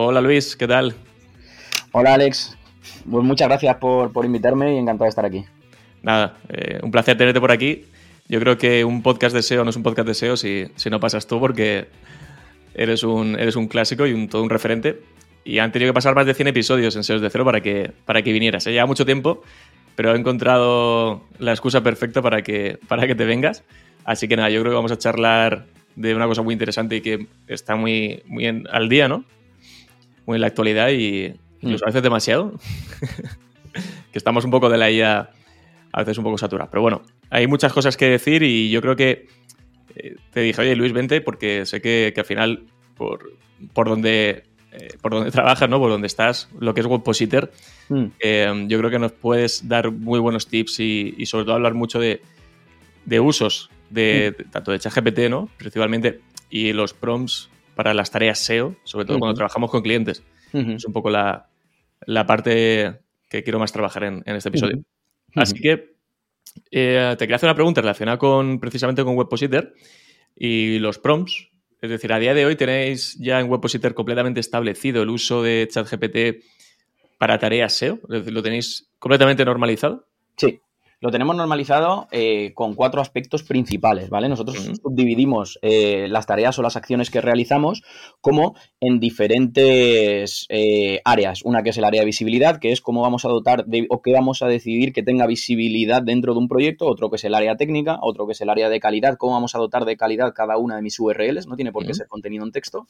Hola Luis, ¿qué tal? Hola Alex, pues muchas gracias por, invitarme y encantado de estar aquí. Nada, eh, un placer tenerte por aquí. Yo creo que un podcast de SEO no es un podcast de SEO si, si no pasas tú porque eres un, eres un clásico y un, todo un referente. Y han tenido que pasar más de 100 episodios en SEOs de Cero para que, para que vinieras. Lleva mucho tiempo, pero he encontrado la excusa perfecta para que, para que te vengas. Así que nada, yo creo que vamos a charlar de una cosa muy interesante y que está muy, muy al día, ¿no? Muy en la actualidad y incluso a veces demasiado. que estamos un poco de la IA a veces un poco saturados. Pero bueno, hay muchas cosas que decir y yo creo que eh, te dije, oye Luis, vente porque sé que, al final por, por donde eh, por donde trabajas, ¿no? Por donde estás, lo que es Webpositor, mm. eh, yo creo que nos puedes dar muy buenos tips y, sobre todo hablar mucho de, usos de, mm. tanto de ChatGPT, ¿no? Principalmente, y los prompts para las tareas SEO, sobre todo cuando trabajamos con clientes. Es un poco la, parte que quiero más trabajar en, este episodio. Así que eh, te quería hacer una pregunta relacionada con precisamente con Webpositor y los prompts. Es decir, a día de hoy tenéis ya en Webpositor completamente establecido el uso de ChatGPT para tareas SEO. Es decir, lo tenéis completamente normalizado. Sí, lo tenemos normalizado eh, con cuatro aspectos principales, ¿vale? Nosotros subdividimos eh, las tareas o las acciones que realizamos como en diferentes eh, áreas. Una que es el área de visibilidad, que es cómo vamos a dotar o qué vamos a decidir que tenga visibilidad dentro de un proyecto. Otro que es el área técnica, otro que es el área de calidad, cómo vamos a dotar de calidad cada una de mis URLs, no tiene por qué ser contenido en texto.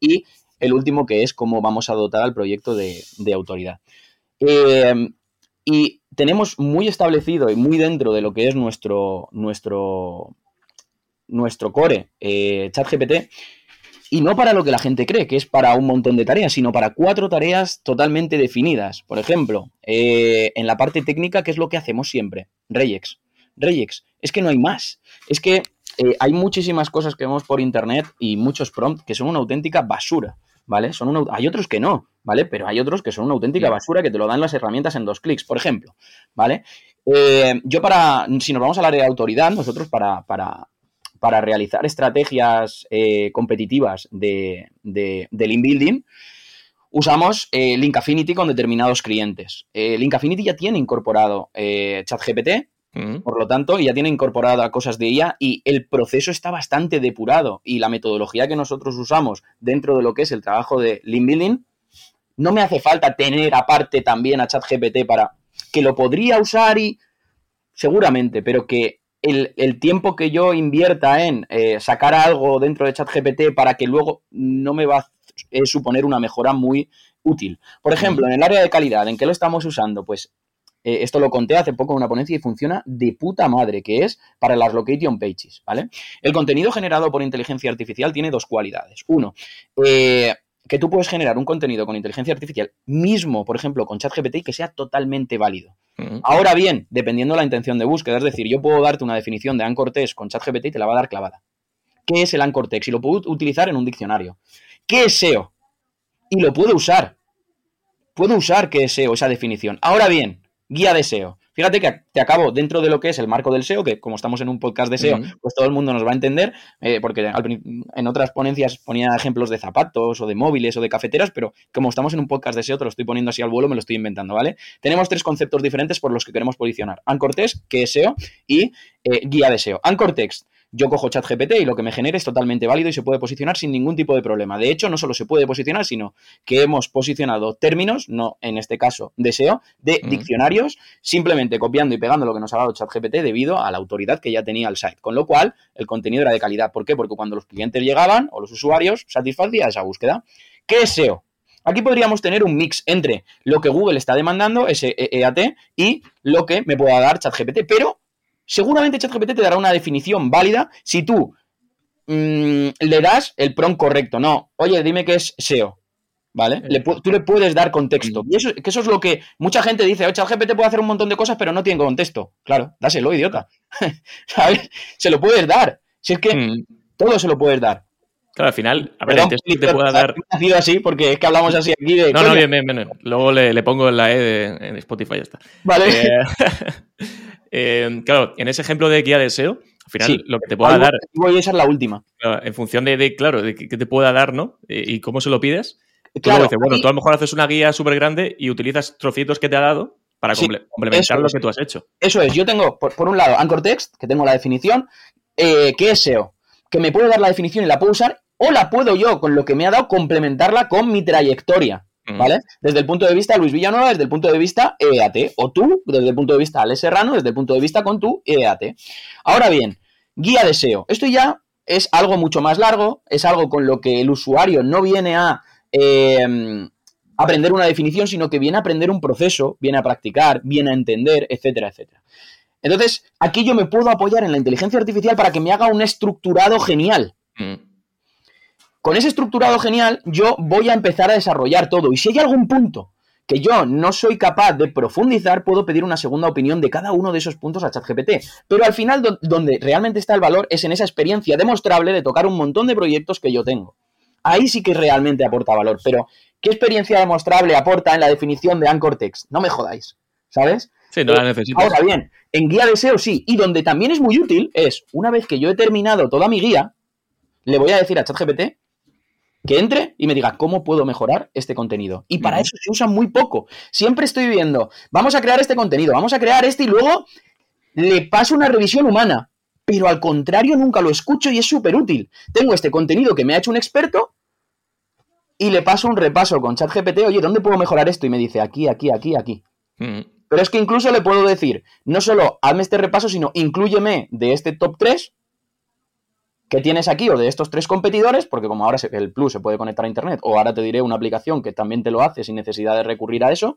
Y el último que es cómo vamos a dotar al proyecto de, de autoridad. Y tenemos muy establecido y muy dentro de lo que es nuestro, nuestro, nuestro core eh, ChatGPT, y no para lo que la gente cree, que es para un montón de tareas, sino para cuatro tareas totalmente definidas. Por ejemplo, eh, en la parte técnica, ¿qué es lo que hacemos siempre? Regex. Regex. Es que no hay más. Es que eh, hay muchísimas cosas que vemos por internet y muchos prompts que son una auténtica basura. ¿Vale? Son hay otros que no, ¿vale? Pero hay otros que son una auténtica basura que te lo dan las herramientas en dos clics, por ejemplo, ¿vale? Eh, yo para, si nos vamos al área de autoridad, nosotros para, para, para realizar estrategias eh, competitivas de, de, link building, usamos eh, Link Affinity con determinados clientes. Link Affinity ya tiene incorporado ChatGPT, por lo tanto, ya tiene incorporada cosas de ella y el proceso está bastante depurado y la metodología que nosotros usamos dentro de lo que es el trabajo de Lean Building, no me hace falta tener aparte también a ChatGPT para que lo podría usar y seguramente, pero que el, tiempo que yo invierta en eh, sacar algo dentro de ChatGPT para que luego no me va a suponer una mejora muy útil. Por ejemplo, en el área de calidad, ¿en qué lo estamos usando? Pues eh, esto lo conté hace poco en una ponencia y funciona de puta madre, que es para las location pages, ¿vale? El contenido generado por inteligencia artificial tiene dos cualidades. Uno, eh, que tú puedes generar un contenido con inteligencia artificial mismo, por ejemplo, con ChatGPT, que sea totalmente válido. Ahora bien, dependiendo de la intención de búsqueda, es decir, yo puedo darte una definición de anchor text con ChatGPT y te la va a dar clavada. ¿Qué es el anchor text? Y lo puedo utilizar en un diccionario. ¿Qué es SEO? Y lo puedo usar. Puedo usar qué es SEO, esa definición. Ahora bien, guía de SEO. Fíjate que te acabo dentro de lo que es el marco del SEO, que como estamos en un podcast de SEO, pues todo el mundo nos va a entender, eh, porque en otras ponencias ponía ejemplos de zapatos o de móviles o de cafeteras, pero como estamos en un podcast de SEO, te lo estoy poniendo así al vuelo, me lo estoy inventando, ¿vale? Tenemos tres conceptos diferentes por los que queremos posicionar. Anchor Text, que es SEO, y eh, guía de SEO. Anchor Text yo cojo ChatGPT y lo que me genere es totalmente válido y se puede posicionar sin ningún tipo de problema. De hecho, no solo se puede posicionar, sino que hemos posicionado términos, no en este caso deseo, de diccionarios, simplemente copiando y pegando lo que nos ha dado ChatGPT debido a la autoridad que ya tenía el site. Con lo cual, el contenido era de calidad. ¿Por qué? Porque cuando los clientes llegaban o los usuarios satisfacía esa búsqueda. ¿Qué es SEO? Aquí podríamos tener un mix entre lo que Google está demandando, ese EAT, y lo que me pueda dar ChatGPT, pero seguramente ChatGPT te dará una definición válida si tú mm, le das el prompt correcto. No, oye, dime qué es SEO. ¿Vale? tú le puedes dar contexto. Y eso, que eso es lo que mucha gente dice, oye, ChatGPT puede hacer un montón de cosas, pero no tiene contexto. Claro, dáselo, idiota. ¿Sabes? Se lo puedes dar. Si es que mm. todo se lo puedes dar. Claro, al final, a ver, Perdón, te pueda dar. Ha sido así porque es que hablamos así aquí de. No, no, bien, bien, bien. Luego le, pongo la E de, en Spotify, ya está. Vale. Eh, Eh, claro, en ese ejemplo de guía de SEO, al final lo que te pueda dar. Voy a ser la última. En función de, claro, de qué te pueda dar, ¿no? Y, cómo se lo pides. Claro, bueno, tú a lo mejor haces una guía súper grande y utilizas trocitos que te ha dado para complementar lo que tú has hecho. Eso es, yo tengo, por, un lado, Anchor Text, que tengo la definición, eh, que es SEO, que me puede dar la definición y la puedo usar, o la puedo yo, con lo que me ha dado, complementarla con mi trayectoria. ¿Vale? Desde el punto de vista de Luis Villanueva, desde el punto de vista EAT. O tú, desde el punto de vista Alex Serrano, desde el punto de vista con tu EAT. Ahora bien, guía de SEO. Esto ya es algo mucho más largo, es algo con lo que el usuario no viene a em, aprender una definición, sino que viene a aprender un proceso, viene a practicar, viene a entender, etcétera, etcétera. Entonces, aquí yo me puedo apoyar en la inteligencia artificial para que me haga un estructurado genial. Mm. Con ese estructurado genial, yo voy a empezar a desarrollar todo. Y si hay algún punto que yo no soy capaz de profundizar, puedo pedir una segunda opinión de cada uno de esos puntos a ChatGPT. Pero al final, donde realmente está el valor es en esa experiencia demostrable de tocar un montón de proyectos que yo tengo. Ahí sí que realmente aporta valor. Pero, ¿qué experiencia demostrable aporta en la definición de Anchor Text? No me jodáis, ¿sabes? Sí, no la necesito. Ahora bien, en guía de SEO sí. Y donde también es muy útil es, una vez que yo he terminado toda mi guía, le voy a decir a ChatGPT que entre y me diga cómo puedo mejorar este contenido. Y para eso se usa muy poco. Siempre estoy viendo, vamos a crear este contenido, vamos a crear este y luego le paso una revisión humana. Pero al contrario, nunca lo escucho y es súper útil. Tengo este contenido que me ha hecho un experto y le paso un repaso con ChatGPT, oye, ¿dónde puedo mejorar esto? Y me dice aquí, aquí, aquí, aquí. Pero es que incluso le puedo decir, no solo hazme este repaso, sino incluyeme de este top 3 que tienes aquí o de estos tres competidores, porque como ahora el Plus se puede conectar a Internet, o ahora te diré una aplicación que también te lo hace sin necesidad de recurrir a eso.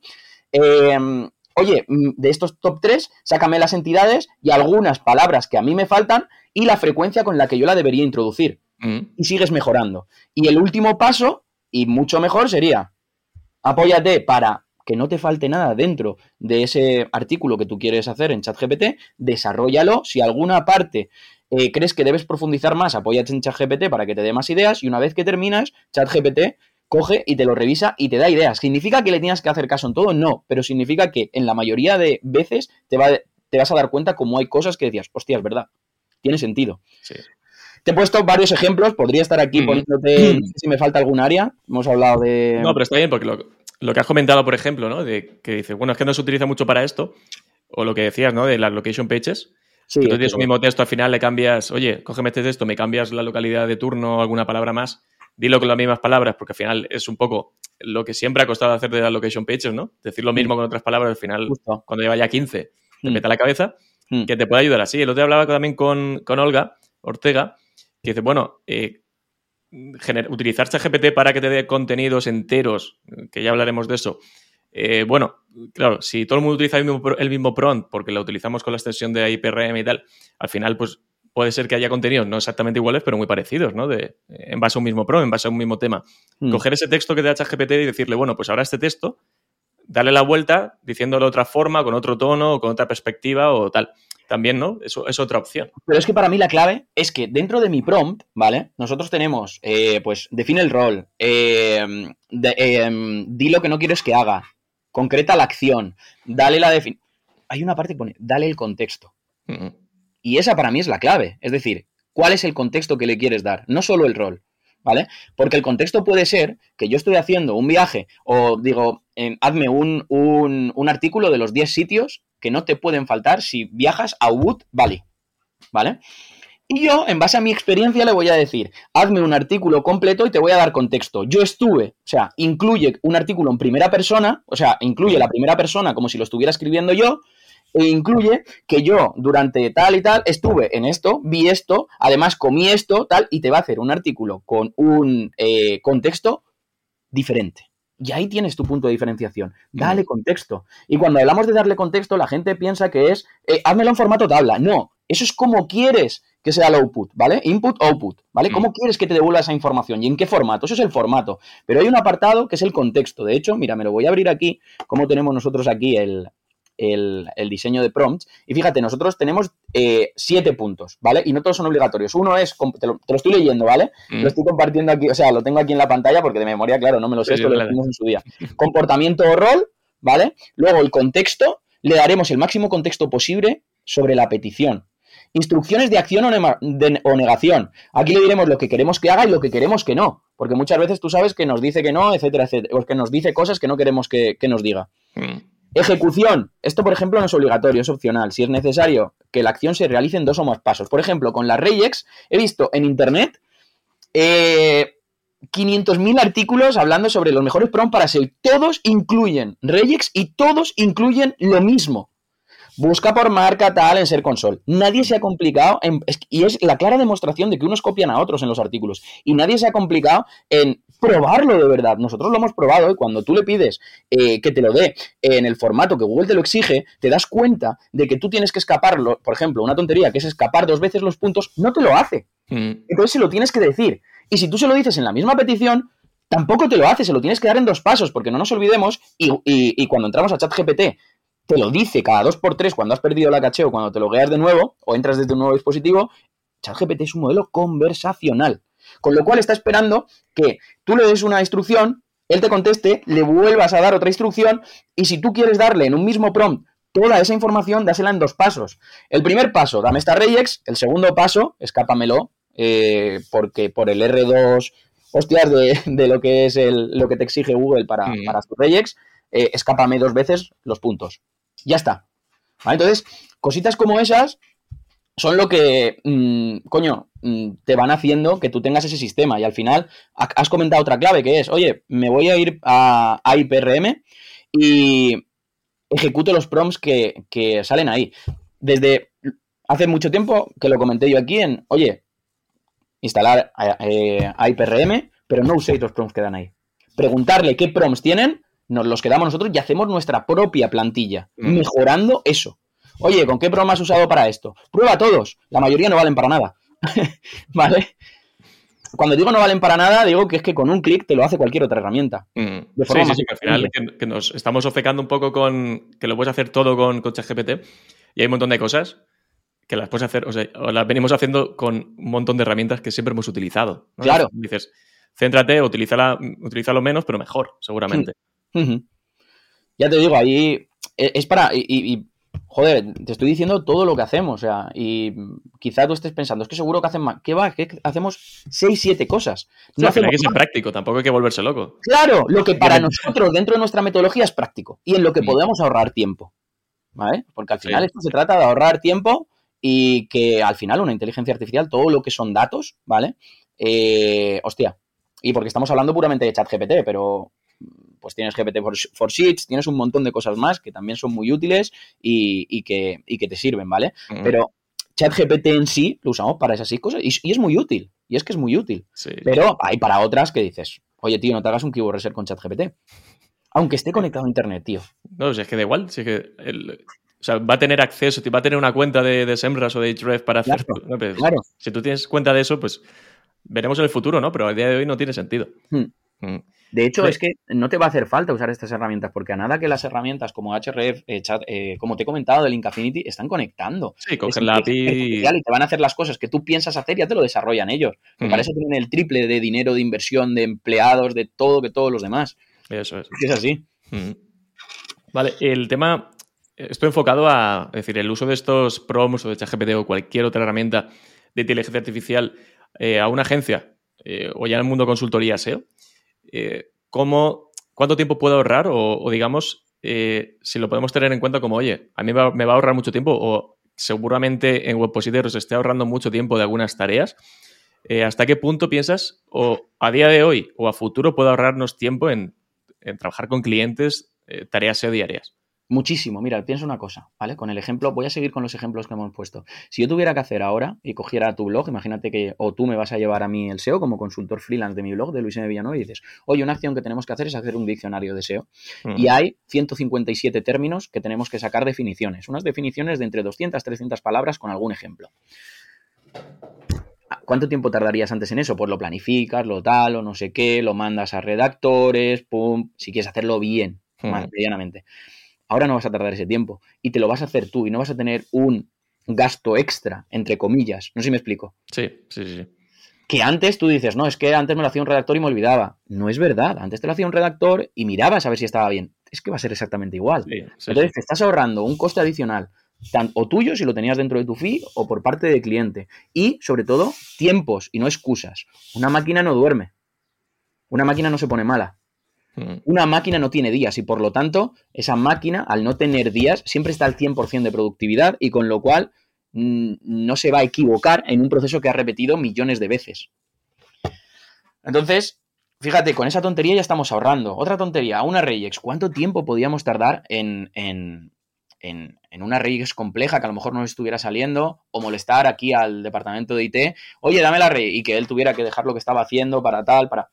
Em, oye, mm, de estos top 3, sácame las entidades y algunas palabras que a mí me faltan y la frecuencia con la que yo la debería introducir. Mm. Y sigues mejorando. Y el último paso, y mucho mejor, sería apóyate para que no te falte nada dentro de ese artículo que tú quieres hacer en ChatGPT, desarrollalo. Si alguna parte eh, crees que debes profundizar más, apóyate en ChatGPT para que te dé más ideas y una vez que terminas, ChatGPT coge y te lo revisa y te da ideas. ¿Significa que le tienes que hacer caso en todo? No, pero significa que en la mayoría de veces te, va, te vas a dar cuenta como hay cosas que decías, hostia, es verdad, tiene sentido. Te he puesto varios ejemplos, podría estar aquí mm. poniéndote, si me falta algún área, hemos hablado de... No, pero está bien porque lo, que has comentado, por ejemplo, ¿no? De que dices, bueno, es que no se utiliza mucho para esto, o lo que decías, ¿no? De las location pages, Sí, tú tienes un mismo texto, al final le cambias, oye, cógeme este texto, me cambias la localidad de turno alguna palabra más, dilo con las mismas palabras, porque al final es un poco lo que siempre ha costado hacer de las location pages, ¿no? Decir lo mismo con otras palabras, al final, cuando lleva ya 15, te mm. mete a la cabeza, mm. que te puede ayudar así. El otro día hablaba también con, con Olga Ortega, que dice, bueno, eh, utilizar ChatGPT para que te dé contenidos enteros, que ya hablaremos de eso, eh, bueno, claro, si todo el mundo utiliza el mismo, prompt porque lo utilizamos con la extensión de IPRM y tal, al final, pues puede ser que haya contenidos no exactamente iguales, pero muy parecidos, ¿no? De, en base a un mismo prompt, en base a un mismo tema. Hmm. Coger ese texto que te da ChatGPT y decirle, bueno, pues ahora este texto, darle la vuelta diciéndolo de otra forma, con otro tono, o con otra perspectiva o tal. También, ¿no? Eso es otra opción. Pero es que para mí la clave es que dentro de mi prompt, ¿vale? Nosotros tenemos, eh, pues, define el rol, eh, eh, di lo que no quieres que haga, concreta la acción, dale la definición. Hay una parte que pone, dale el contexto. Y esa para mí es la clave. Es decir, ¿cuál es el contexto que le quieres dar? No solo el rol. ¿Vale? Porque el contexto puede ser que yo estoy haciendo un viaje o digo, hazme un, un, artículo de los 10 sitios que no te pueden faltar si viajas a Ubud Valley. ¿Vale? Y yo, en base a mi experiencia, le voy a decir, hazme un artículo completo y te voy a dar contexto. Yo estuve, o sea, incluye un artículo en primera persona, o sea, incluye la primera persona como si lo estuviera escribiendo yo, e incluye que yo durante tal y tal estuve en esto, vi esto, además comí esto, tal, y te va a hacer un artículo con un eh, contexto diferente. Y ahí tienes tu punto de diferenciación. Dale contexto. Y cuando hablamos de darle contexto, la gente piensa que es, eh, házmelo en formato tabla. No, eso es como quieres que sea el output, ¿vale? Input, output, ¿vale? ¿Cómo mm. quieres que te devuelva esa información y en qué formato? Eso es el formato. Pero hay un apartado que es el contexto. De hecho, mira, me lo voy a abrir aquí, como tenemos nosotros aquí el, diseño de prompts. Y fíjate, nosotros tenemos eh, siete puntos, ¿vale? Y no todos son obligatorios. Uno es, te lo, estoy leyendo, ¿vale? Mm. Lo estoy compartiendo aquí, o sea, lo tengo aquí en la pantalla porque de memoria, claro, no me lo sé, esto lo tenemos en su día. Comportamiento o rol, ¿vale? Luego el contexto, le daremos el máximo contexto posible sobre la petición. Instrucciones de acción o, negación. Aquí le diremos lo que queremos que haga y lo que queremos que no. Porque muchas veces tú sabes que nos dice que no, etcétera, etcétera. O que nos dice cosas que no queremos que, nos diga. Mm. Ejecución. Esto, por ejemplo, no es obligatorio, es opcional. Si es necesario que la acción se realice en dos o más pasos. Por ejemplo, con la Regex he visto en internet eh, 500.000 artículos hablando sobre los mejores prompts para SEO. Todos incluyen Regex y todos incluyen lo mismo. Busca por marca tal en ser console. Nadie se ha complicado y es la clara demostración de que unos copian a otros en los artículos. Y nadie se ha complicado en probarlo de verdad. Nosotros lo hemos probado y cuando tú le pides eh, que te lo dé en el formato que Google te lo exige, te das cuenta de que tú tienes que escaparlo. Por ejemplo, una tontería que es escapar dos veces los puntos, no te lo hace. Mm. Entonces se lo tienes que decir. Y si tú se lo dices en la misma petición, tampoco te lo hace, se lo tienes que dar en dos pasos, porque no nos olvidemos, y, cuando entramos a ChatGPT, te lo dice cada dos por tres cuando has perdido la caché o cuando te lo logueas de nuevo o entras desde un nuevo dispositivo, ChatGPT es un modelo conversacional. Con lo cual está esperando que tú le des una instrucción, él te conteste, le vuelvas a dar otra instrucción y si tú quieres darle en un mismo prompt toda esa información, dásela en dos pasos. El primer paso, dame esta regex, el segundo paso, escápamelo, eh, porque por el R2, hostias, de, lo que es el, lo que te exige Google para, mm. para su regex, eh, escápame dos veces los puntos. Ya está. Entonces, cositas como esas son lo que, mm, coño, mm, te van haciendo que tú tengas ese sistema. Y al final has comentado otra clave que es, oye, me voy a ir a, IPRM y ejecuto los prompts que, que, salen ahí. Desde hace mucho tiempo que lo comenté yo aquí en, oye, instalar eh, IPRM, pero no uséis los prompts que dan ahí. Preguntarle qué prompts tienen, nos los quedamos nosotros y hacemos nuestra propia plantilla, mm. mejorando eso. Oye, ¿con qué prompt has usado para esto? Prueba todos, la mayoría no valen para nada. ¿Vale? Cuando digo no valen para nada, digo que es que con un clic te lo hace cualquier otra herramienta. Mm. sí, sí, sí, al final que, nos estamos ofecando un poco con que lo puedes hacer todo con, con ChatGPT y hay un montón de cosas que las puedes hacer, o sea, las venimos haciendo con un montón de herramientas que siempre hemos utilizado. Claro. Dices, céntrate, utilízala, utilízalo menos, pero mejor, seguramente. Ya te digo, ahí e, es para. Y, joder, te estoy diciendo todo lo que hacemos. O sea, y quizá tú estés pensando, es que seguro que hacen más. ¿Qué va? que hacemos 6, 7 cosas. No, hay que ser práctico, tampoco hay que volverse loco. Claro, lo que para nosotros, dentro de nuestra metodología, es práctico. Y en lo que mm. podemos ahorrar tiempo. ¿Vale? Porque al final esto se trata de ahorrar tiempo y que al final una inteligencia artificial, todo lo que son datos, ¿vale? Eh, hostia, y porque estamos hablando puramente de ChatGPT, pero pues tienes GPT for, Sheets, tienes un montón de cosas más que también son muy útiles y, que, que, te sirven, ¿vale? Pero ChatGPT en sí lo usamos para esas cosas y, es muy útil, y es que es muy útil. Pero hay para otras que dices, oye, tío, no te hagas un keyword reset con ChatGPT. Aunque esté conectado a internet, tío. No, es que da igual, si es que el, o sea, va a tener acceso, va a tener una cuenta de, de Semras o de Href para hacer. Claro, Si tú tienes cuenta de eso, pues veremos en el futuro, ¿no? Pero al día de hoy no tiene sentido. Hmm. Hmm. De hecho, es que no te va a hacer falta usar estas herramientas, porque a nada que las herramientas como Href, eh, chat, eh, como te he comentado, del Infinity, están conectando. Sí, cogen la API. Y te van a hacer las cosas que tú piensas hacer, ya te lo desarrollan ellos. Me hmm. parece que tienen el triple de dinero, de inversión, de empleados, de todo que todos los demás. Eso es. Es así. Vale, el tema estoy enfocado a, decir, el uso de estos prompts o de ChatGPT o cualquier otra herramienta de inteligencia artificial eh, a una agencia eh, o ya en el mundo consultoría SEO. Eh, ¿cómo, ¿Cuánto tiempo puedo ahorrar? O, digamos, si lo podemos tener en cuenta como, oye, a mí me va a ahorrar mucho tiempo o seguramente en WebPositor os esté ahorrando mucho tiempo de algunas tareas. ¿Hasta qué punto piensas, o a día de hoy o a futuro, puedo ahorrarnos tiempo en, en trabajar con clientes tareas SEO diarias? Muchísimo. Mira, piensa una cosa, ¿vale? Con el ejemplo, voy a seguir con los ejemplos que hemos puesto. Si yo tuviera que hacer ahora y cogiera tu blog, imagínate que o tú me vas a llevar a mí el SEO como consultor freelance de mi blog, de Luis M. Villanueva, y dices, oye, una acción que tenemos que hacer es hacer un diccionario de SEO. Y hay 157 términos que tenemos que sacar definiciones. Unas definiciones de entre 200, 300 palabras con algún ejemplo. ¿Cuánto tiempo tardarías antes en eso? Pues lo planificas, lo tal, o no sé qué, lo mandas a redactores, pum, si quieres hacerlo bien, medianamente. Ahora no vas a tardar ese tiempo y te lo vas a hacer tú y no vas a tener un gasto extra, entre comillas. No sé si me explico. Sí, sí, sí. Que antes tú dices, no, es que antes me lo hacía un redactor y me olvidaba. No es verdad. Antes te lo hacía un redactor y mirabas a ver si estaba bien. Es que va a ser exactamente igual. Entonces te estás ahorrando un coste adicional, o tuyo si lo tenías dentro de tu fee o por parte del cliente. Y sobre todo, tiempos y no excusas. Una máquina no duerme. Una máquina no se pone mala. Mm. Una máquina no tiene días y por lo tanto esa máquina al no tener días siempre está al 100% de productividad y con lo cual mm, no se va a equivocar en un proceso que ha repetido millones de veces. Entonces, fíjate, con esa tontería ya estamos ahorrando. Otra tontería, una Regex. ¿Cuánto tiempo podíamos tardar en, en, en, en una Regex compleja que a lo mejor no nos estuviera saliendo o molestar aquí al departamento de IT? Oye, dame la Regex y que él tuviera que dejar lo que estaba haciendo para tal, para...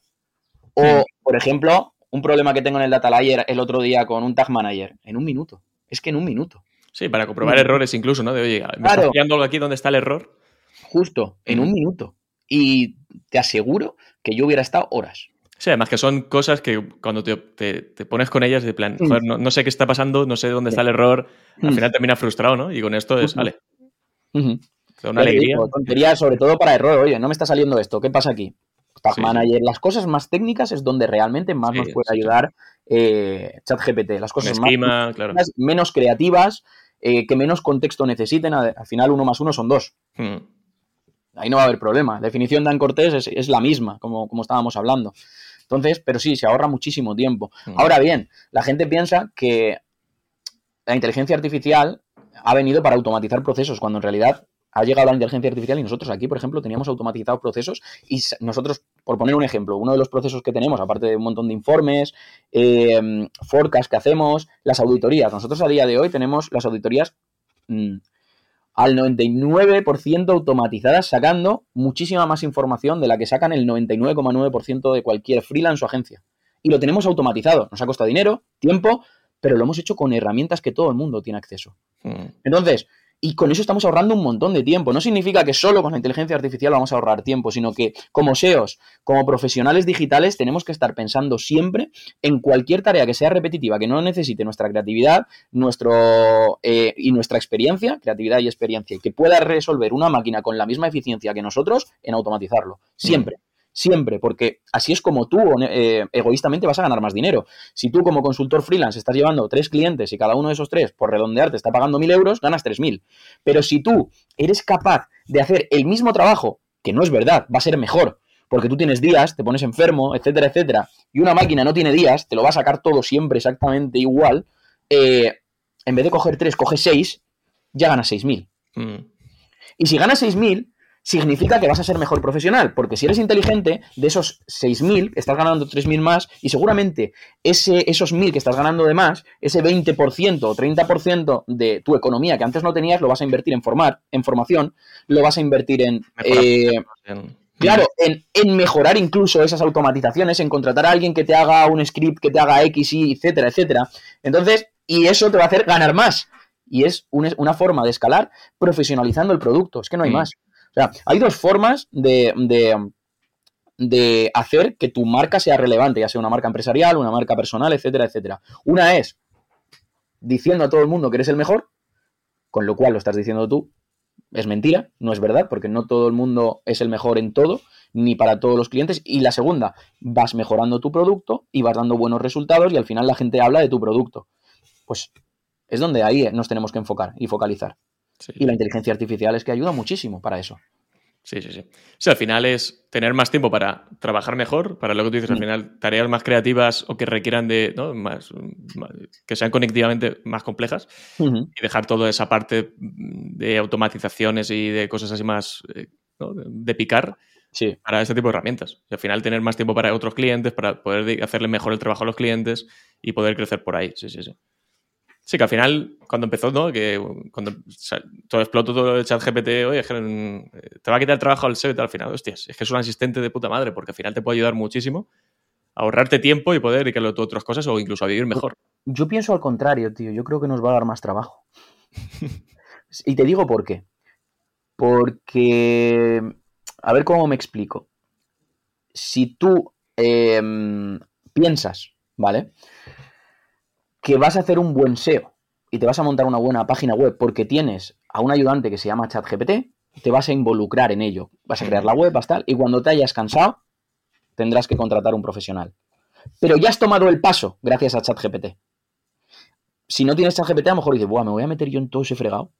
O, Mm. por ejemplo, un problema que tengo en el Data Layer el otro día con un Tag Manager. En un minuto. Es que en un minuto. Sí, para comprobar Mm. errores incluso, ¿no? De, oye, me Claro. está algo aquí, ¿dónde está el error? Justo, en Mm. un minuto. Y te aseguro que yo hubiera estado horas. Sí, además que son cosas que cuando te, te- te pones con ellas, de plan, Mm. joder, no, no sé qué está pasando, no sé dónde está el error, al Mm. final termina frustrado, ¿no? Y con esto es, vale, da una alegría. digo, tontería, sobre todo para error. Oye, no me está saliendo esto. ¿Qué pasa aquí? Tag Sí, Manager, las cosas más técnicas es donde realmente más Sí, nos puede ayudar eh, ChatGPT. Las cosas más claro. menos creativas, eh, que menos contexto necesiten. Al final, uno más uno son dos. Mm. Ahí no va a haber problema. La definición de Dan Cortés es, es la misma, como, como estábamos hablando. Entonces, pero sí, se ahorra muchísimo tiempo. Mm. Ahora bien, la gente piensa que la inteligencia artificial ha venido para automatizar procesos, cuando en realidad ha llegado la inteligencia artificial y nosotros aquí, por ejemplo, teníamos automatizados procesos y nosotros, por poner un ejemplo, uno de los procesos que tenemos, aparte de un montón de informes, eh, forecasts que hacemos, las auditorías. Nosotros a día de hoy tenemos las auditorías mm, al 99% automatizadas, sacando muchísima más información de la que sacan el 99,9% de cualquier freelance o agencia. Y lo tenemos automatizado. Nos ha costado dinero, tiempo, pero lo hemos hecho con herramientas que todo el mundo tiene acceso. Mm. Entonces, y con eso estamos ahorrando un montón de tiempo. No significa que solo con la inteligencia artificial vamos a ahorrar tiempo, sino que como SEOs, como profesionales digitales, tenemos que estar pensando siempre en cualquier tarea que sea repetitiva, que no necesite nuestra creatividad nuestro, eh, y nuestra experiencia, creatividad y experiencia, y que pueda resolver una máquina con la misma eficiencia que nosotros, en automatizarlo. Siempre. Siempre, porque así es como tú eh, egoístamente vas a ganar más dinero. Si tú como consultor freelance estás llevando tres clientes y cada uno de esos tres, por redondear, te está pagando mil euros, ganas tres mil. Pero si tú eres capaz de hacer el mismo trabajo, que no es verdad, va a ser mejor, porque tú tienes días, te pones enfermo, etcétera, etcétera, y una máquina no tiene días, te lo va a sacar todo siempre exactamente igual, eh, en vez de coger tres, coges seis, ya ganas seis mil. Mm. Y si ganas 6.000, significa que vas a ser mejor profesional, porque si eres inteligente, de esos 6.000 estás ganando 3.000 más y seguramente ese, esos 1.000 que estás ganando de más, ese 20% o 30% de tu economía que antes no tenías, lo vas a invertir en formar, en formación, lo vas a invertir en... Eh, En- Claro, en, en mejorar incluso esas automatizaciones, en contratar a alguien que te haga un script, que te haga X, Y, etcétera, etcétera. Entonces, y eso te va a hacer ganar más. Y es un- una forma de escalar profesionalizando el producto. Es que no hay Mm. más. O sea, hay dos formas de, de, de hacer que tu marca sea relevante, ya sea una marca empresarial, una marca personal, etcétera, etcétera. Una es diciendo a todo el mundo que eres el mejor, con lo cual lo estás diciendo tú, es mentira, no es verdad, porque no todo el mundo es el mejor en todo, ni para todos los clientes. Y la segunda, vas mejorando tu producto y vas dando buenos resultados y al final la gente habla de tu producto. Pues es donde ahí nos tenemos que enfocar y focalizar. Sí. Y la inteligencia artificial es que ayuda muchísimo para eso. Sí, sí, sí. Sí, al final es tener más tiempo para trabajar mejor, para lo que tú dices, al Mm. final tareas más creativas o que requieran de, ¿no? más, más- que sean conectivamente más complejas y dejar toda esa parte de automatizaciones y de cosas así más eh, ¿no? de picar Sí, para este tipo de herramientas. Y al final tener más tiempo para otros clientes, para poder de- hacerle mejor el trabajo a los clientes y poder crecer por ahí. Sí, sí, sí. Sí, que al final, cuando empezó, ¿no? Que cuando sa- todo explotó todo el chat GPT, oye, es que, mm, te va a quitar el trabajo al y tal, al final, hostias, es que es un asistente de puta madre, porque al final te puede ayudar muchísimo a ahorrarte tiempo y poder dedicarlo a otras cosas o incluso a vivir mejor. Yo pienso al contrario, tío. Yo creo que nos va a dar más trabajo. y te digo por qué. Porque, a ver cómo me explico. Si tú em, piensas, ¿vale? Que vas a hacer un buen SEO y te vas a montar una buena página web porque tienes a un ayudante que se llama ChatGPT, te vas a involucrar en ello. Vas a crear la web, vas tal, y cuando te hayas cansado, tendrás que contratar un profesional. Pero ya has tomado el paso gracias a ChatGPT. Si no tienes ChatGPT, a lo mejor dices, Buah, me voy a meter yo en todo ese fregado.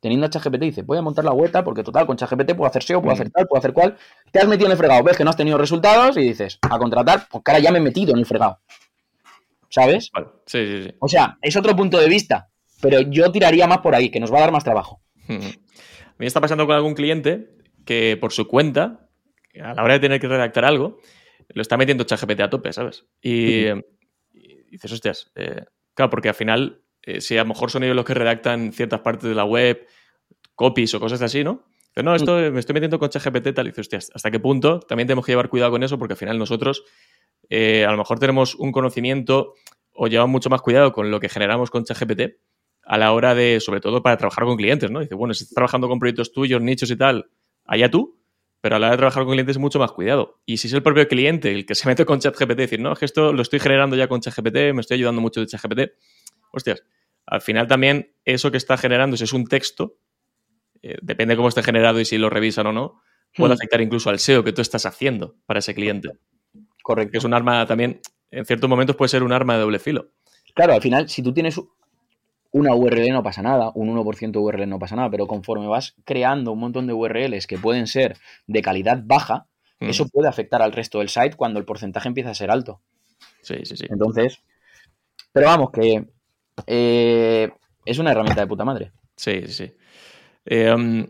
teniendo ChatGPT, dice, voy a montar la web porque total, con ChatGPT puedo hacer SEO, puedo hacer tal, puedo hacer cual. Te has metido en el fregado, ves que no has tenido resultados y dices, a contratar, pues cara, ya me he metido en el fregado. ¿Sabes? Sí, sí, sí. O sea, es otro punto de vista, pero yo tiraría más por ahí, que nos va a dar más trabajo. A mí está pasando con algún cliente que por su cuenta, a la hora de tener que redactar algo, lo está metiendo ChatGPT a tope, ¿sabes? Y, dices, hostias, eh, claro, porque al final, eh, si a lo mejor son ellos los que redactan ciertas partes de la web, copies o cosas así, ¿no? Pero no, esto me estoy metiendo con ChatGPT tal, y dices, hostias, ¿hasta qué punto? También tenemos que llevar cuidado con eso porque al final nosotros eh, a lo mejor tenemos un conocimiento o llevamos mucho más cuidado con lo que generamos con ChatGPT a la hora de, sobre todo para trabajar con clientes, ¿no? Dice, bueno, si estás trabajando con proyectos tuyos, nichos y tal, allá tú, pero a la hora de trabajar con clientes es mucho más cuidado. Y si es el propio cliente el que se mete con ChatGPT, decir, no, es que esto lo estoy generando ya con ChatGPT, me estoy ayudando mucho de ChatGPT, hostias, al final también eso que está generando, si es un texto, eh, depende de cómo esté generado y si lo revisan o no, puede hmm. afectar incluso al SEO que tú estás haciendo para ese cliente. Correcto. Que es un arma también, en ciertos momentos puede ser un arma de doble filo. Claro, al final, si tú tienes una URL no pasa nada, un 1% de URL no pasa nada, pero conforme vas creando un montón de URLs que pueden ser de calidad baja, mm. eso puede afectar al resto del site cuando el porcentaje empieza a ser alto. Sí, sí, sí. Entonces, pero vamos, que eh, es una herramienta de puta madre. Sí, sí, sí. Eh, um,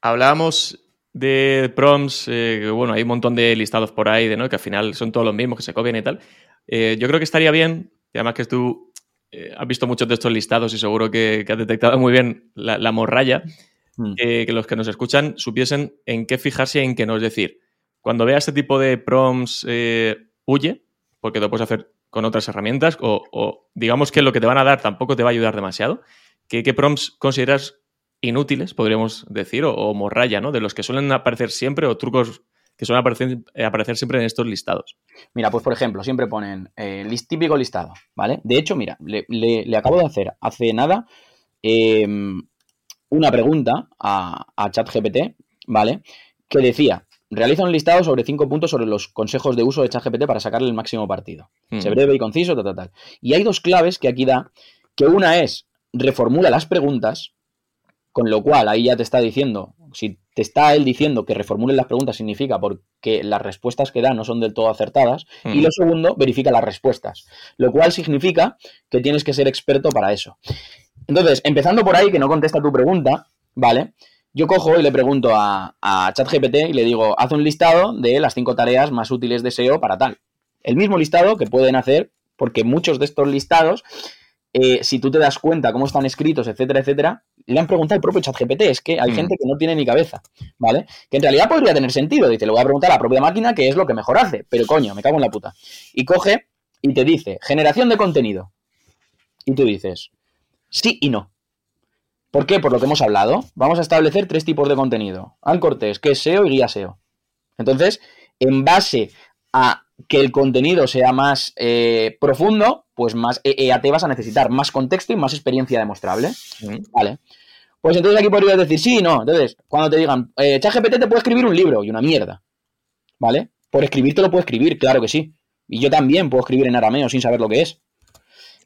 hablábamos de prompts, eh, bueno, hay un montón de listados por ahí, de, ¿no? que al final son todos los mismos, que se copian y tal. Eh, yo creo que estaría bien, y además que tú eh, has visto muchos de estos listados y seguro que, has detectado muy bien la, morralla, mm. que los que nos escuchan supiesen en qué fijarse y en qué no. Es decir, cuando vea este tipo de prompts, huye, porque lo puedes hacer con otras herramientas, o, digamos que lo que te van a dar tampoco te va a ayudar demasiado. ¿Qué, qué prompts consideras inútiles, podríamos decir, o, morralla, ¿no? De los que suelen aparecer siempre o trucos que suelen aparecer, eh, aparecer siempre en estos listados. Mira, pues por ejemplo, siempre ponen eh, típico listado, ¿vale? De hecho, mira, le, acabo de hacer hace nada em, una pregunta a, a ChatGPT, ¿vale? Que decía, realiza un listado sobre cinco puntos sobre los consejos de uso de ChatGPT para sacarle el máximo partido. Se mm. breve y conciso, tal, tal, tal. Y hay dos claves que aquí da, que una es reformula las preguntas, con lo cual, ahí ya te está diciendo, si te está él diciendo que reformulen las preguntas, significa porque las respuestas que da no son del todo acertadas. Y lo segundo, verifica las respuestas. Lo cual significa que tienes que ser experto para eso. Entonces, empezando por ahí, que no contesta tu pregunta, ¿vale? Yo cojo y le pregunto a, a ChatGPT y le digo, haz un listado de las cinco tareas más útiles de SEO para tal. El mismo listado que pueden hacer, porque muchos de estos listados eh, si tú te das cuenta cómo están escritos, etcétera, etcétera, le han preguntado al propio ChatGPT. Es que hay mm. gente que no tiene ni cabeza, ¿vale? Que en realidad podría tener sentido. Dice, le voy a preguntar a la propia máquina qué es lo que mejor hace. Pero coño, me cago en la puta. Y coge y te dice, generación de contenido. Y tú dices, sí y no. ¿Por qué? Por lo que hemos hablado. Vamos a establecer tres tipos de contenido. Al cortés, que es SEO y guía SEO. Entonces, en base a que el contenido sea más eh, profundo, pues más EAT vas a necesitar más contexto y más experiencia demostrable. Vale. Pues entonces aquí podrías decir sí, no. Entonces, cuando te digan, eh, ChatGPT te puede escribir un libro y una mierda. ¿Vale? Por escribir te lo puede escribir, claro que sí. Y yo también puedo escribir en arameo sin saber lo que es.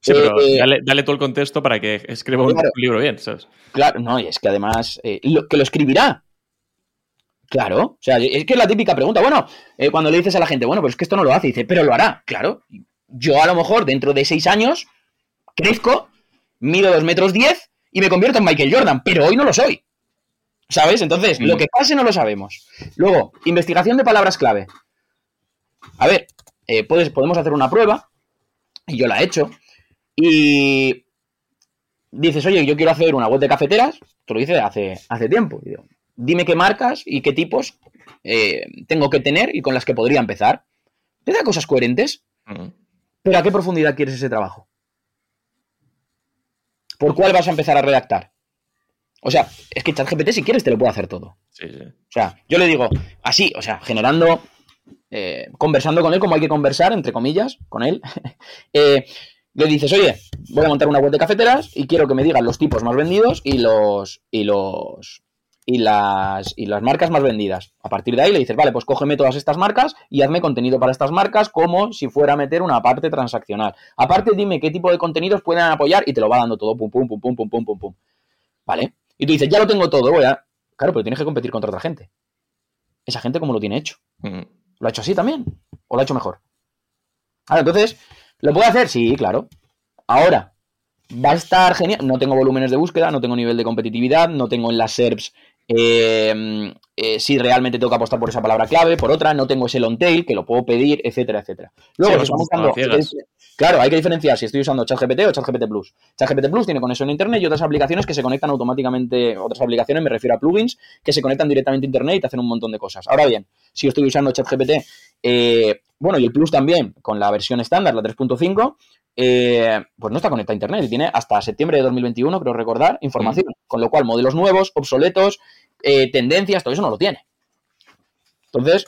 Sí, pero eh, dale, todo el contexto para que escriba un libro bien, ¿sabes? Claro, no, y es que además, que lo escribirá, Claro, o sea, es que es la típica pregunta. Bueno, eh, cuando le dices a la gente, bueno, pero es que esto no lo hace, dice, pero lo hará. Claro, yo a lo mejor dentro de seis años crezco, mido dos metros diez y me convierto en Michael Jordan, pero hoy no lo soy. ¿Sabes? Entonces, lo que pase no lo sabemos. Luego, investigación de palabras clave. A ver, eh, puedes, podemos hacer una prueba, y yo la he hecho, y dices, oye, yo quiero hacer una web de cafeteras, tú lo dices hace, hace tiempo. Y digo, dime qué marcas y qué tipos eh, tengo que tener y con las que podría empezar. Te da cosas coherentes. Pero ¿a qué profundidad quieres ese trabajo? ¿Por cuál vas a empezar a redactar? O sea, es que ChatGPT si quieres te lo puede hacer todo. O sea, yo le digo así, o sea, generando, eh, conversando con él como hay que conversar, entre comillas, con él. Eh, le dices, oye, voy a montar una web de cafeteras y quiero que me digan los tipos más vendidos y los, y los, y las, y las marcas más vendidas. A partir de ahí le dices, vale, pues cógeme todas estas marcas y hazme contenido para estas marcas como si fuera a meter una parte transaccional. Aparte, dime qué tipo de contenidos pueden apoyar y te lo va dando todo, pum, pum, pum, pum, pum, pum, pum, pum. ¿Vale? Y tú dices, ya lo tengo todo, voy a... Claro, pero tienes que competir contra otra gente. Esa gente, ¿cómo lo tiene hecho? Mm. ¿Lo ha hecho así también? ¿O lo ha hecho mejor? Ahora, entonces, ¿lo puedo hacer? Sí, claro. Ahora, va a estar genial. No tengo volúmenes de búsqueda, no tengo nivel de competitividad, no tengo en las SERPs eh, eh, si realmente tengo que apostar por esa palabra clave, por otra, no tengo ese long tail que lo puedo pedir, etcétera, etcétera. Luego, Sí, estamos pues, claro, hay que diferenciar si estoy usando ChatGPT o ChatGPT Plus. ChatGPT Plus tiene conexión a Internet y otras aplicaciones que se conectan automáticamente, otras aplicaciones, me refiero a plugins, que se conectan directamente a Internet y te hacen un montón de cosas. Ahora bien, si yo estoy usando ChatGPT, eh, bueno, y el Plus también, con la versión estándar, la 3.5, eh, pues no está conectado a Internet y tiene hasta septiembre de 2021, creo recordar, información. Con lo cual, modelos nuevos, obsoletos, eh, tendencias, todo eso no lo tiene. Entonces,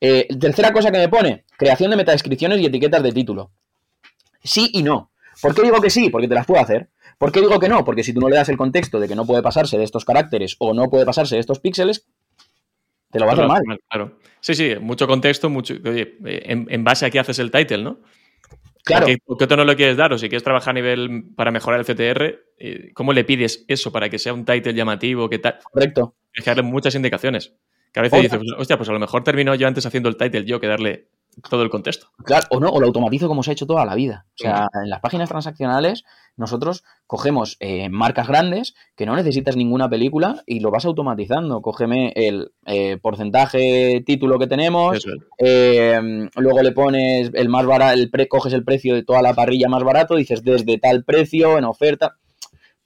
eh, tercera cosa que me pone, creación de metadescripciones y etiquetas de título. Sí y no. ¿Por qué digo que sí? Porque te las puedo hacer. ¿Por qué digo que no? Porque si tú no le das el contexto de que no puede pasarse de estos caracteres o no puede pasarse de estos píxeles, te lo va a hacer mal. Claro. Sí, sí, mucho contexto, mucho. Oye, eh, en, en base a qué haces el title, ¿no? Claro. ¿Qué, ¿Qué tono lo quieres dar? O si quieres trabajar a nivel para mejorar el CTR, eh, ¿cómo le pides eso para que sea un title llamativo? ¿Qué tal? Correcto. Es que darle muchas indicaciones. Que a veces dices, hostia, pues a lo mejor termino yo antes haciendo el title yo que darle todo el contexto. Claro, o no, o lo automatizo como se ha hecho toda la vida. O sea, en las páginas transaccionales, nosotros cogemos eh, marcas grandes que no necesitas ninguna película y lo vas automatizando. Cógeme el eh, porcentaje título que tenemos, es. eh, luego le pones el más barato, el pre, coges el precio de toda la parrilla más barato, dices desde tal precio, en oferta.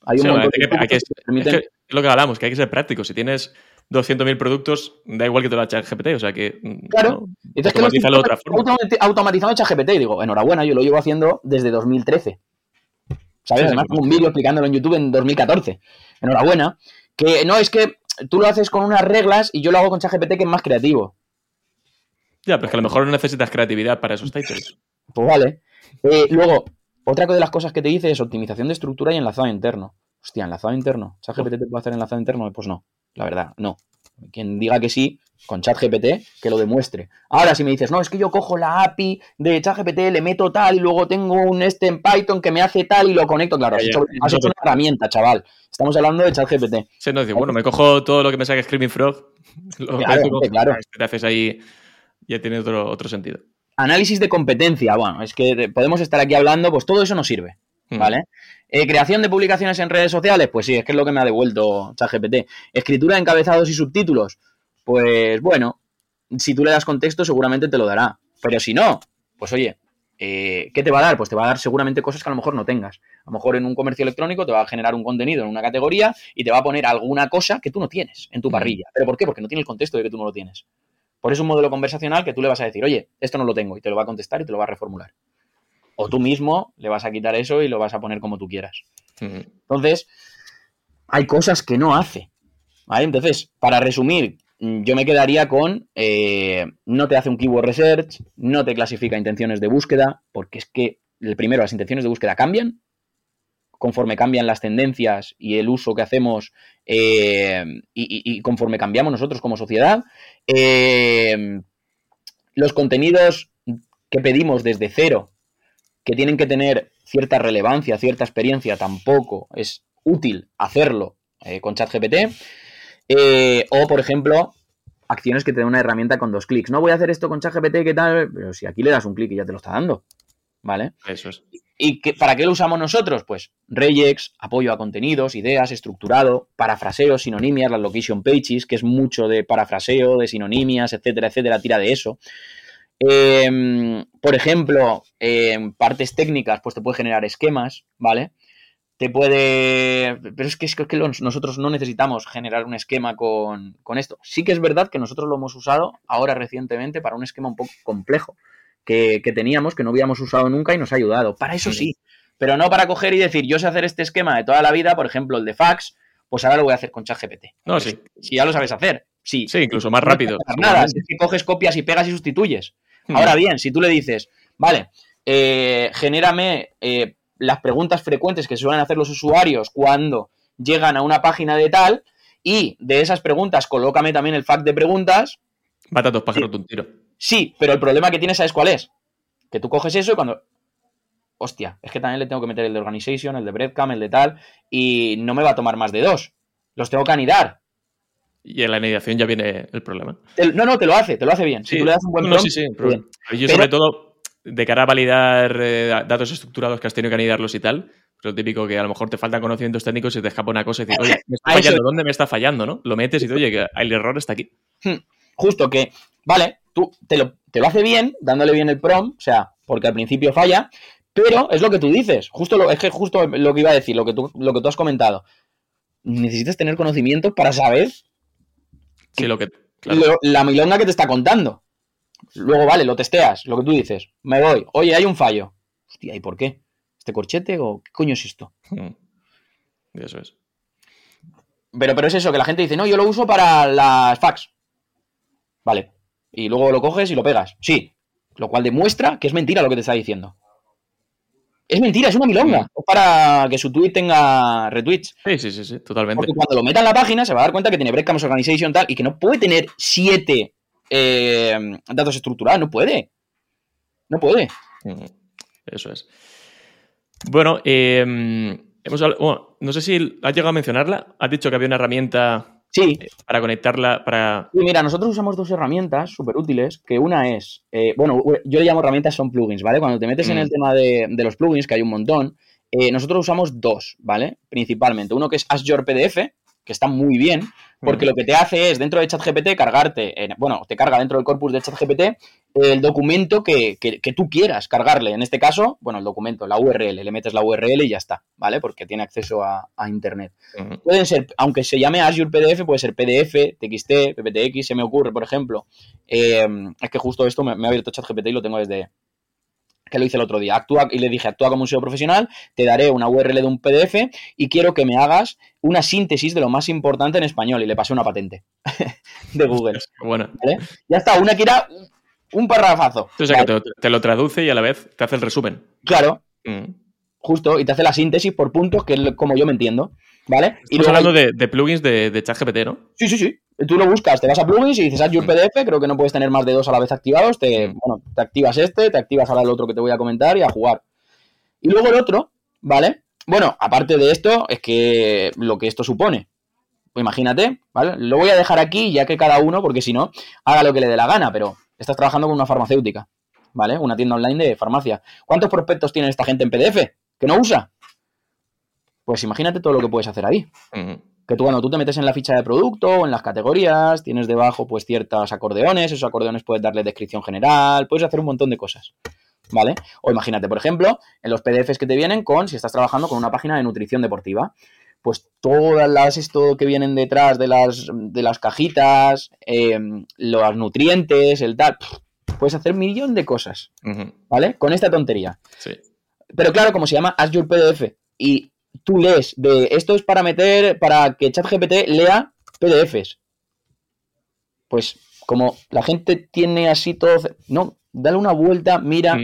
Hay un Sí, montón de que- que- Es que es lo que hablamos, que hay que ser práctico. Si tienes 200.000 productos, da igual que te lo haga GPT, o sea que. mm, Claro. ¿no? Dices que lo estoy Automatízalo de otra forma. automati- automatizando en ChatGPT y digo, enhorabuena, yo lo llevo haciendo desde 2013. ¿Sabes? Sí, Además, tengo un vídeo explicándolo en YouTube en 2014. Enhorabuena. Que no, es que tú lo haces con unas reglas y yo lo hago con ChatGPT que es más creativo. Ya, pero es que a lo mejor no necesitas creatividad para esos titles. Pues vale. Eh, luego, otra de las cosas que te dice es optimización de estructura y enlazado interno. Hostia, enlazado interno. ¿ChatGPT te puede hacer enlazado interno? Pues no, la verdad, no. Quien diga que sí, con ChatGPT, que lo demuestre. Ahora, si me dices, no, es que yo cojo la API de ChatGPT, le meto tal y luego tengo un este en Python que me hace tal y lo conecto, claro, has hecho, has hecho una herramienta, chaval. Estamos hablando de ChatGPT. Sí, no, dice, bueno, me cojo todo lo que me saque Screaming Frog, lo Claro, te haces ahí, ya tiene otro, otro sentido. Análisis de competencia, bueno, es que podemos estar aquí hablando, pues todo eso nos sirve. Mm. ¿Vale? Eh, creación de publicaciones en redes sociales, pues sí, es que es lo que me ha devuelto ChatGPT. Escritura de encabezados y subtítulos, pues bueno, si tú le das contexto seguramente te lo dará. Pero si no, pues oye, eh, ¿qué te va a dar? Pues te va a dar seguramente cosas que a lo mejor no tengas. A lo mejor en un comercio electrónico te va a generar un contenido en una categoría y te va a poner alguna cosa que tú no tienes en tu Mm. parrilla. ¿Pero por qué? Porque no tiene el contexto de que tú no lo tienes. Por eso es un modelo conversacional que tú le vas a decir, oye, esto no lo tengo, y te lo va a contestar y te lo va a reformular. O tú mismo le vas a quitar eso y lo vas a poner como tú quieras. Entonces, hay cosas que no hace. ¿vale? Entonces, para resumir, mm, yo me quedaría con eh, no te hace un keyword research, no te clasifica intenciones de búsqueda, porque es que, el primero, las intenciones de búsqueda cambian conforme cambian las tendencias y el uso que hacemos eh, y conforme cambiamos nosotros como sociedad. Eh, los contenidos que pedimos desde cero, que tienen que tener cierta relevancia, cierta experiencia, tampoco es útil hacerlo eh, con ChatGPT. Eh, o, por ejemplo, acciones que te den una herramienta con dos clics. No voy a hacer esto con ChatGPT, ¿qué tal? Pero si aquí le das un clic y ya te lo está dando. ¿Vale? Eso es. ¿Y qué- para qué lo usamos nosotros? Pues regex, apoyo a contenidos, ideas, estructurado, parafraseo, sinonimias, las location pages, que es mucho de parafraseo, de sinonimias, etcétera, etcétera, tira de eso. Em, por ejemplo, en partes técnicas, pues te puede generar esquemas, ¿vale? Te puede. Pero es que, es que nosotros no necesitamos generar un esquema con, con esto. Sí que es verdad que nosotros lo hemos usado ahora recientemente para un esquema un poco complejo que, que teníamos, que no habíamos usado nunca y nos ha ayudado. Para eso sí. Pero no para coger y decir, yo sé hacer este esquema de toda la vida, por ejemplo, el de fax, pues ahora lo voy a hacer con ChatGPT. No, sí. Si ya lo sabes hacer. Sí. Sí, incluso más rápido. Nada, es que coges copias y pegas y sustituyes. Mm. Ahora bien, si tú le dices, vale, eh, genérame eh, las preguntas frecuentes que suelen hacer los usuarios cuando llegan a una página de tal y de esas preguntas colócame también el fact de preguntas, Mata a dos pájaros de un tiro. sí, pero el problema que tienes, ¿sabes cuál es? Que tú coges eso y cuando... Hostia, es que también le tengo que meter el de organization, el de breadcam, el de tal, y no me va a tomar más de dos. Los tengo que anidar. Y en la anidación ya viene el problema. no, no, te lo hace, te lo hace bien. Si tú le das un buen prompt, sí, sí, Yo sobre todo, de cara a validar eh, datos estructurados que has tenido que anidarlos y tal, lo típico que a lo mejor te faltan conocimientos técnicos y te escapa una cosa y dices, oye, me está fallando, ¿dónde me está fallando? ¿no? Lo metes y te oye, que el error está aquí. Hmm. Justo que, vale, tú te lo, te lo hace bien, dándole bien el prompt, o sea, porque al principio falla, pero es lo que tú dices, justo lo, es que justo lo que iba a decir, lo que tú, lo que tú has comentado. Necesitas tener conocimientos para saber lo que, la milonga que te está contando. Luego, vale, lo testeas, lo que tú dices. Me voy. Oye, hay un fallo. Hostia, ¿y por qué? ¿Este corchete o qué coño es esto? Hmm. Eso es. Pero, pero es eso, que la gente dice, no, yo lo uso para las fax. Vale. Y luego lo coges y lo pegas. Sí. Lo cual demuestra que es mentira lo que te está diciendo. Es mentira, es una milonga. Mm. Es para que su tweet tenga retweets. Sí, sí, sí, sí, totalmente. Porque cuando lo meta en la página se va a dar cuenta que tiene Breadcrumbs Organization tal y que no puede tener siete eh, datos estructurados. No puede. No puede. Mm, eso es. Bueno, eh, hemos, no sé si has llegado a mencionarla. Has dicho que había una herramienta Sí. Eh, para conectarla, para... Sí, mira, nosotros usamos dos herramientas súper útiles, que una es, eh, bueno, yo le llamo herramientas, son plugins, ¿vale? Cuando te metes en el mm. tema de, los plugins, que hay un montón, eh, nosotros usamos dos, ¿vale? Principalmente. Uno que es Azure PDF, que está muy bien, porque lo que te hace es dentro de ChatGPT cargarte, bueno, te carga dentro del corpus de ChatGPT el documento que, tú quieras cargarle. En este caso, bueno, el documento, la URL, le metes la URL y ya está, ¿vale? Porque tiene acceso a, Internet. Pueden ser, aunque se llame Azure PDF, puede ser PDF, TXT, PPTX, se me ocurre, por ejemplo. Eh, es que justo esto me, me ha abierto ChatGPT y lo tengo desde, que lo hice el otro día. Actúa, y le dije, actúa como un SEO profesional, te daré una URL de un PDF y quiero que me hagas una síntesis de lo más importante en español. Y le pasé una patente de Google. Bueno. Ya está, una que era un parrafazo. O sea, que te, lo traduce y a la vez te hace el resumen. Claro. Mm. Justo, y te hace la síntesis por puntos, que es como yo me entiendo. ¿Vale? Estamos hablando de, plugins de, de ChatGPT, ¿no? Sí, sí, sí. Tú lo buscas, te vas a plugins y dices Azure PDF, creo que no puedes tener más de dos a la vez activados, te, bueno, te activas este, te activas ahora el otro que te voy a comentar y a jugar. Y luego el otro, ¿vale? Bueno, aparte de esto, es que lo que esto supone. Pues imagínate, ¿vale? Lo voy a dejar aquí ya que cada uno, porque si no, haga lo que le dé la gana, pero estás trabajando con una farmacéutica, ¿vale? Una tienda online de farmacia. ¿Cuántos prospectos tiene esta gente en PDF que no usa? Pues imagínate todo lo que puedes hacer ahí que tú cuando tú te metes en la ficha de producto o en las categorías, tienes debajo pues ciertos acordeones, esos acordeones puedes darle descripción general, puedes hacer un montón de cosas. ¿Vale? O imagínate, por ejemplo, en los PDFs que te vienen con, si estás trabajando con una página de nutrición deportiva, pues todas las esto que vienen detrás de las, de las cajitas, eh, los nutrientes, el tal, puedes hacer un millón de cosas, ¿vale? Con esta tontería. Sí. Pero claro, como se llama Azure PDF y tú lees de esto es para meter, para que ChatGPT lea PDFs. Pues como la gente tiene así todo, no, dale una vuelta, mira.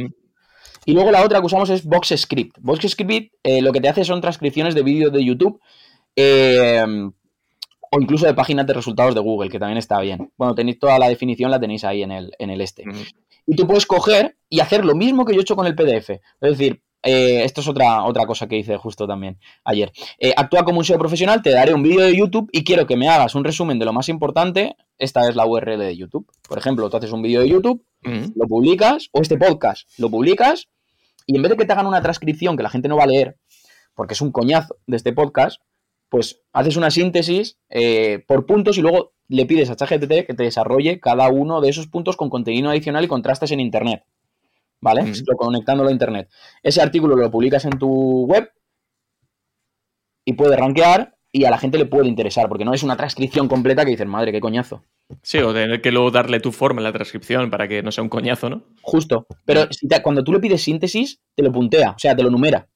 Y luego la otra que usamos es VoxScript. VoxScript eh, lo que te hace son transcripciones de vídeos de YouTube eh, o incluso de páginas de resultados de Google, que también está bien. Bueno, tenéis toda la definición, la tenéis ahí en el, en el este. Y tú puedes coger y hacer lo mismo que yo he hecho con el PDF. Es decir, eh, esto es otra, otra cosa que hice justo también ayer. Eh, actúa como un SEO profesional, te daré un vídeo de YouTube y quiero que me hagas un resumen de lo más importante. Esta es la URL de YouTube. Por ejemplo, tú haces un vídeo de YouTube, lo publicas, o este podcast, lo publicas, y en vez de que te hagan una transcripción que la gente no va a leer, porque es un coñazo de este podcast, pues haces una síntesis eh, por puntos y luego le pides a ChatGPT que te desarrolle cada uno de esos puntos con contenido adicional y contrastes en Internet. ¿Vale? Conectándolo a Internet. Ese artículo lo publicas en tu web y puede rankear y a la gente le puede interesar, porque no es una transcripción completa que dicen, madre, qué coñazo. Sí, o tener que luego darle tu forma en la transcripción para que no sea un coñazo, ¿no? Justo. Pero cuando tú le pides síntesis, te lo puntea, o sea, te lo numera.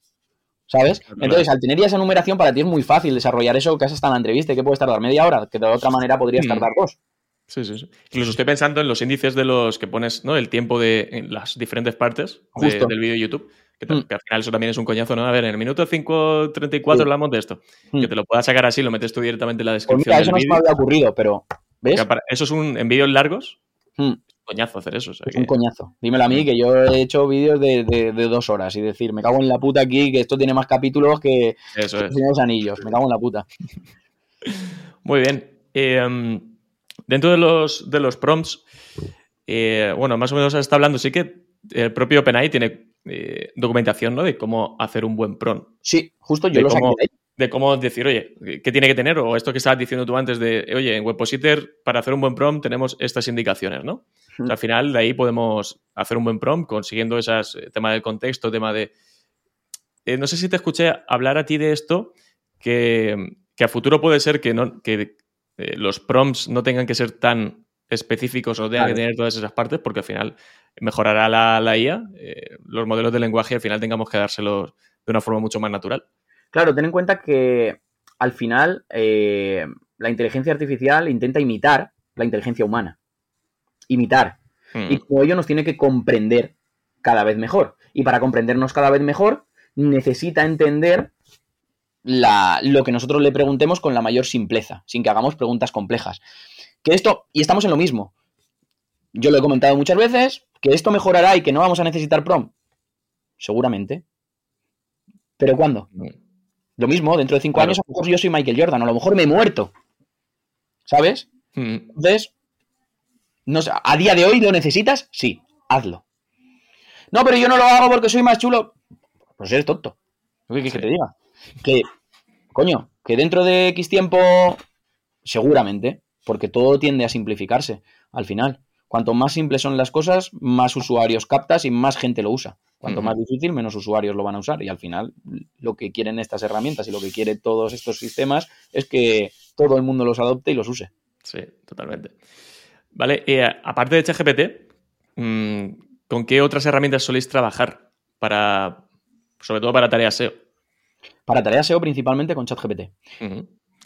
¿Sabes? Entonces, al tener ya esa numeración, para ti es muy fácil desarrollar eso que has estado en la entrevista, que puedes tardar media hora, que de otra manera podrías mm. tardar dos. Sí, sí, sí. Incluso estoy pensando en los índices de los que pones, ¿no? El tiempo de en las diferentes partes del vídeo de YouTube. Mm. Que, al final eso también es un coñazo, ¿no? A ver, en el minuto 5.34 hablamos de esto. Mm. Que te lo puedas sacar así, lo metes tú directamente en la pues descripción. eso no se me había ocurrido, pero. ¿Ves? Eso es un. En vídeos largos. Mm. coñazo hacer eso. es un coñazo. Dímelo a mí, que yo he hecho vídeos de, dos horas y decir, me cago en la puta aquí, que esto tiene más capítulos que, eso es. los anillos. Me cago en la puta. Muy bien. Eh, dentro de los, de los prompts, eh, bueno, más o menos está hablando, sí que el propio OpenAI tiene eh, documentación, ¿no? De cómo hacer un buen prompt. Sí, justo yo de lo cómo, saqué de ahí. de cómo decir, oye, ¿qué tiene que tener? O esto que estabas diciendo tú antes de, oye, en Webpositor, para hacer un buen prompt tenemos estas indicaciones, ¿no? O sea, al final, de ahí podemos hacer un buen prompt consiguiendo esas, eh, tema del contexto, tema de... Eh, no sé si te escuché hablar a ti de esto, que, que a futuro puede ser que, no, que eh, los prompts no tengan que ser tan específicos o tengan Claro. que tener todas esas partes, porque al final mejorará la, la IA, eh, los modelos de lenguaje, al final tengamos que dárselos de una forma mucho más natural. Claro, ten en cuenta que al final eh, la inteligencia artificial intenta imitar la inteligencia humana. Imitar. Mm. Y como ello nos tiene que comprender cada vez mejor. Y para comprendernos cada vez mejor, necesita entender la- lo que nosotros le preguntemos con la mayor simpleza, sin que hagamos preguntas complejas. Que esto, y estamos en lo mismo. Yo lo he comentado muchas veces, que esto mejorará y que no vamos a necesitar prom. Seguramente. ¿Pero cuándo? Lo mismo, dentro de cinco Claro. años, a lo mejor yo soy Michael Jordan, o a lo mejor me he muerto. ¿Sabes? Mm. Entonces, no sé, ¿a día de hoy lo necesitas? Sí, hazlo. No, pero yo no lo hago porque soy más chulo. Pues eres tonto. ¿Qué quieres que te diga? Que, coño, que dentro de X tiempo, seguramente, porque todo tiende a simplificarse al final. Cuanto más simples son las cosas, más usuarios captas y más gente lo usa. Cuanto más difícil, menos usuarios lo van a usar. Y al final, lo que quieren estas herramientas y lo que quiere todos estos sistemas es que todo el mundo los adopte y los use. Sí, totalmente. Vale, eh, aparte de ChatGPT, mm, ¿con qué otras herramientas soléis trabajar para, sobre todo para tareas SEO? Para tareas SEO principalmente con ChatGPT.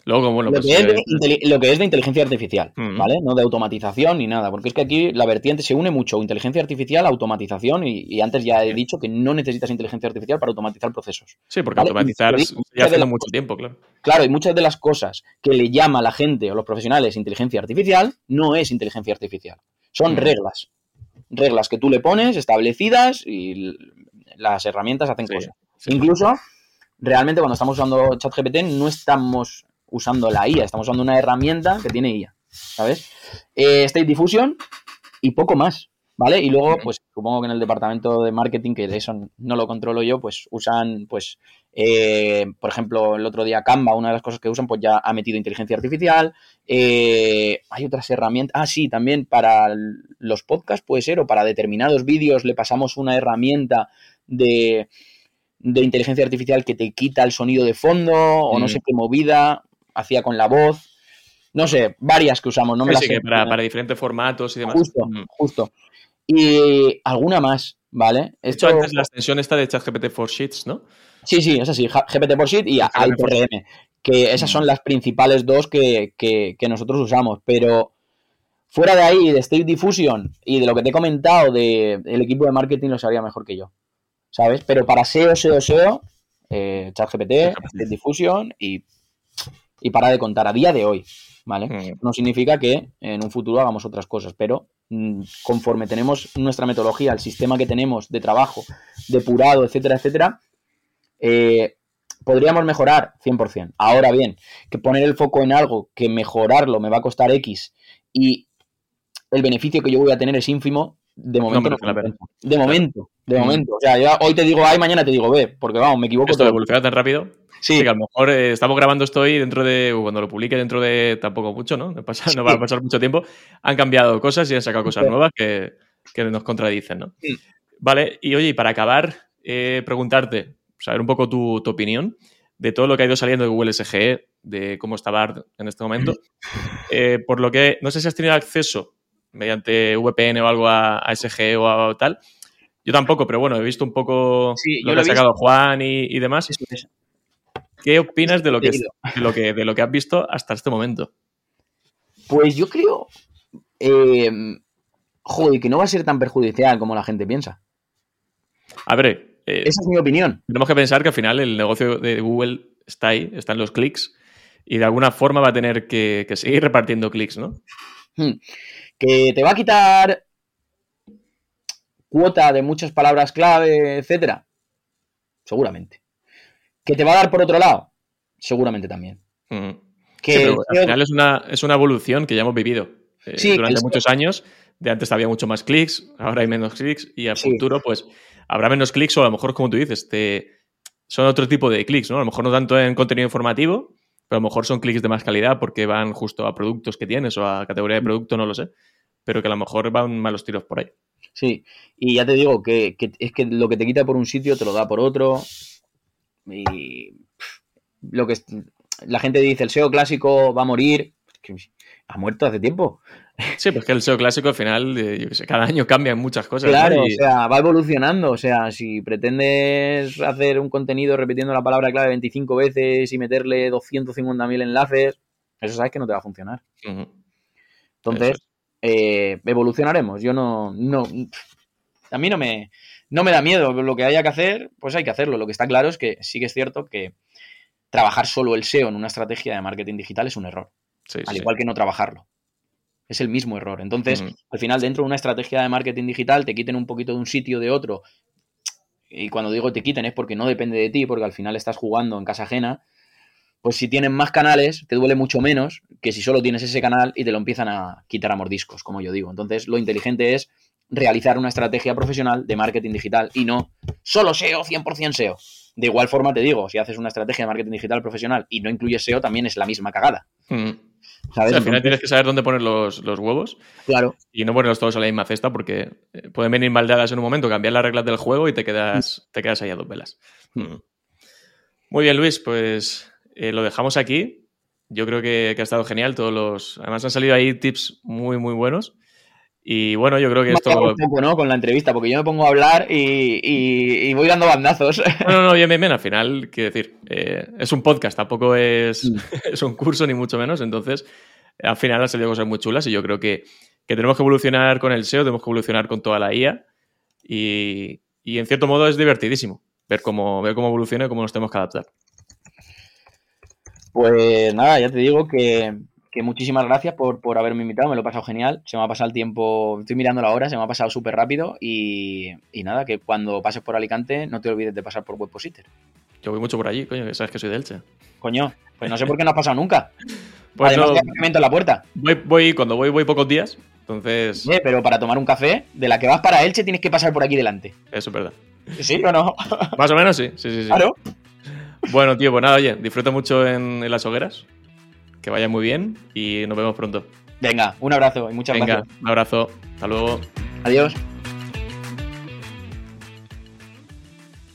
Luego, bueno, lo, pues, que es de, inteli- lo que es de inteligencia artificial. ¿vale? No de automatización ni nada, porque es que aquí la vertiente se une mucho, inteligencia artificial, automatización, y, y antes ya he dicho que no necesitas inteligencia artificial para automatizar procesos. sí, porque Vale, automatizar y ya hace mucho tiempo, claro. Claro, y muchas de las cosas que le llama la gente o los profesionales inteligencia artificial no es inteligencia artificial, son reglas. Reglas que tú le pones, establecidas, y las herramientas hacen Sí, cosas. sí. Incluso, realmente cuando estamos usando ChatGPT no estamos usando la IA, estamos usando una herramienta que tiene IA, ¿sabes? Eh, State Diffusion y poco más, ¿vale? Y luego, pues supongo que en el departamento de marketing, que de eso no lo controlo yo, pues usan, pues, eh, por ejemplo, el otro día Canva, una de las cosas que usan, pues ya ha metido inteligencia artificial. Eh, hay otras herramientas. Ah, sí, también para los podcasts puede ser, o para determinados vídeos le pasamos una herramienta de, de inteligencia artificial que te quita el sonido de fondo, o no Mm. sé qué movida hacía con la voz. No sé, varias que usamos, no me Sí, las sí, sé. que para, para diferentes formatos y demás. Justo, Mm. justo. Y alguna más, ¿vale? De hecho, Esto- antes la extensión esta de ChatGPT for Sheets, ¿no? Sí, sí, es así, GPT por Sheet y AIPRM, que esas son las principales dos que, que- que nosotros usamos, pero fuera de ahí, de State Diffusion y de lo que te he comentado de el equipo de marketing lo sabría mejor que yo, ¿sabes? Pero para SEO, SEO, SEO, eh, ChatGPT, Diffusion y, y para de contar a día de hoy, ¿vale? Mm. No significa que en un futuro hagamos otras cosas, pero mm, conforme tenemos nuestra metodología, el sistema que tenemos de trabajo, depurado, etcétera, etcétera, eh, podríamos mejorar 100%. Ahora bien, que poner el foco en algo que mejorarlo me va a costar X y el beneficio que yo voy a tener es ínfimo, de momento no, la. De momento, de Mm. momento. O sea, ya hoy te digo A y mañana te digo B, porque vamos, me equivoco Esto evoluciona tan rápido. Sí, Sí, que a lo mejor eh, estamos grabando esto hoy dentro de. o Cuando lo publique dentro de tampoco mucho, ¿no? No, pasa- no va a pasar mucho tiempo. Han cambiado cosas y han sacado cosas Sí. nuevas que, que nos contradicen, ¿no? Sí. Vale, y oye, y para acabar, eh, preguntarte, saber un poco tu, tu opinión de todo lo que ha ido saliendo de Google SGE, de cómo está BART en este momento. Eh, por lo que no sé si has tenido acceso mediante VPN o algo a, a SGE o a tal. Yo tampoco, pero bueno, he visto un poco Sí, lo que lo ha sacado Juan y, y demás. Eso. ¿Qué opinas de lo, que, de, lo que, de lo que has visto hasta este momento? Pues yo creo, eh, joder, que no va a ser tan perjudicial como la gente piensa. A ver, eh, Esa es mi opinión. tenemos que pensar que al final el negocio de Google está ahí, están los clics, y de alguna forma va a tener que, que seguir repartiendo clics, ¿no? Hmm. Que te va a quitar cuota de muchas palabras clave, etcétera. Seguramente. Que te va a dar por otro lado. Seguramente también. Mm. Que pero al final es una, es una evolución que ya hemos vivido eh, Sí, durante muchos años. De antes había mucho más clics, ahora hay menos clics y al Sí. futuro pues habrá menos clics o a lo mejor, como tú dices, te, son otro tipo de clics, ¿no? A lo mejor no tanto en contenido informativo, pero a lo mejor son clics de más calidad porque van justo a productos que tienes o a categoría de producto, no lo sé. Pero que a lo mejor van malos tiros por ahí. Sí, y ya te digo que, que es que lo que te quita por un sitio te lo da por otro. Y lo que es- la gente dice, el SEO clásico va a morir. Ha muerto hace tiempo. Sí, pues que el SEO clásico al final, eh, yo sé, cada año cambian muchas cosas. ¿no? Claro, o sea, va evolucionando. O sea, si pretendes hacer un contenido repitiendo la palabra clave 25 veces y meterle 250.000 enlaces, eso sabes que no te va a funcionar. Entonces, eh, evolucionaremos. Yo no, no. A mí no me, no me da miedo. Lo que haya que hacer, pues hay que hacerlo. Lo que está claro es que sí que es cierto que trabajar solo el SEO en una estrategia de marketing digital es un error. Sí, Al sí. igual que no trabajarlo. Es el mismo error. Entonces, Ujú. al final, dentro de una estrategia de marketing digital, te quiten un poquito de un sitio de otro. Y cuando digo te quiten es porque no depende de ti, porque al final estás jugando en casa ajena. Pues si tienen más canales, te duele mucho menos que si solo tienes ese canal y te lo empiezan a quitar a mordiscos, como yo digo. Entonces, lo inteligente es realizar una estrategia profesional de marketing digital y no solo SEO, 100% SEO. De igual forma te digo, si haces una estrategia de marketing digital profesional y no incluyes SEO, también es la misma cagada. Ujú. Al final Entonces, tienes que saber dónde poner los, los huevos claro, y no ponerlos todos a la misma cesta porque eh, pueden venir maldadas en un momento, cambiar las reglas del juego y te quedas, te quedas ahí a dos velas. Mm. Muy bien, Luis, pues eh, lo dejamos aquí. Yo creo que, que ha estado genial. Todos los. Además, han salido ahí tips muy, muy buenos. Y bueno, yo creo que esto. un poco, ¿no? Con la entrevista, porque yo me pongo a hablar y, y- y voy dando bandazos. No, no, no, bien, bien, bien. Al final, quiero decir, eh, es un podcast, tampoco es, Mm. es un curso, ni mucho menos. Entonces, al final han salido cosas muy chulas y yo creo que, que tenemos que evolucionar con el SEO, tenemos que evolucionar con toda la IA. Y, y en cierto modo es divertidísimo ver cómo, ver cómo evoluciona y cómo nos tenemos que adaptar. Pues nada, ya te digo que, que muchísimas gracias por, por haberme invitado, me lo he pasado genial, se me ha pasado el tiempo, estoy mirando la hora, se me ha pasado súper rápido y, y nada, que cuando pases por Alicante no te olvides de pasar por Webpositor. Yo voy mucho por allí, coño, que sabes que soy de Elche. Coño, pues no sé por qué no has pasado nunca. Pues Además, no, en la puerta. voy, voy, cuando voy, voy pocos días. Entonces, pero para tomar un café, de la que vas para Elche tienes que pasar por aquí delante. eso es verdad. ¿Sí o no? Más o menos sí, sí, sí. sí. Claro. Bueno, tío, pues nada, oye, disfruta mucho en, en las hogueras. Que vaya muy bien y nos vemos pronto. Venga, un abrazo y muchas Venga, gracias. un abrazo. Hasta luego. Adiós.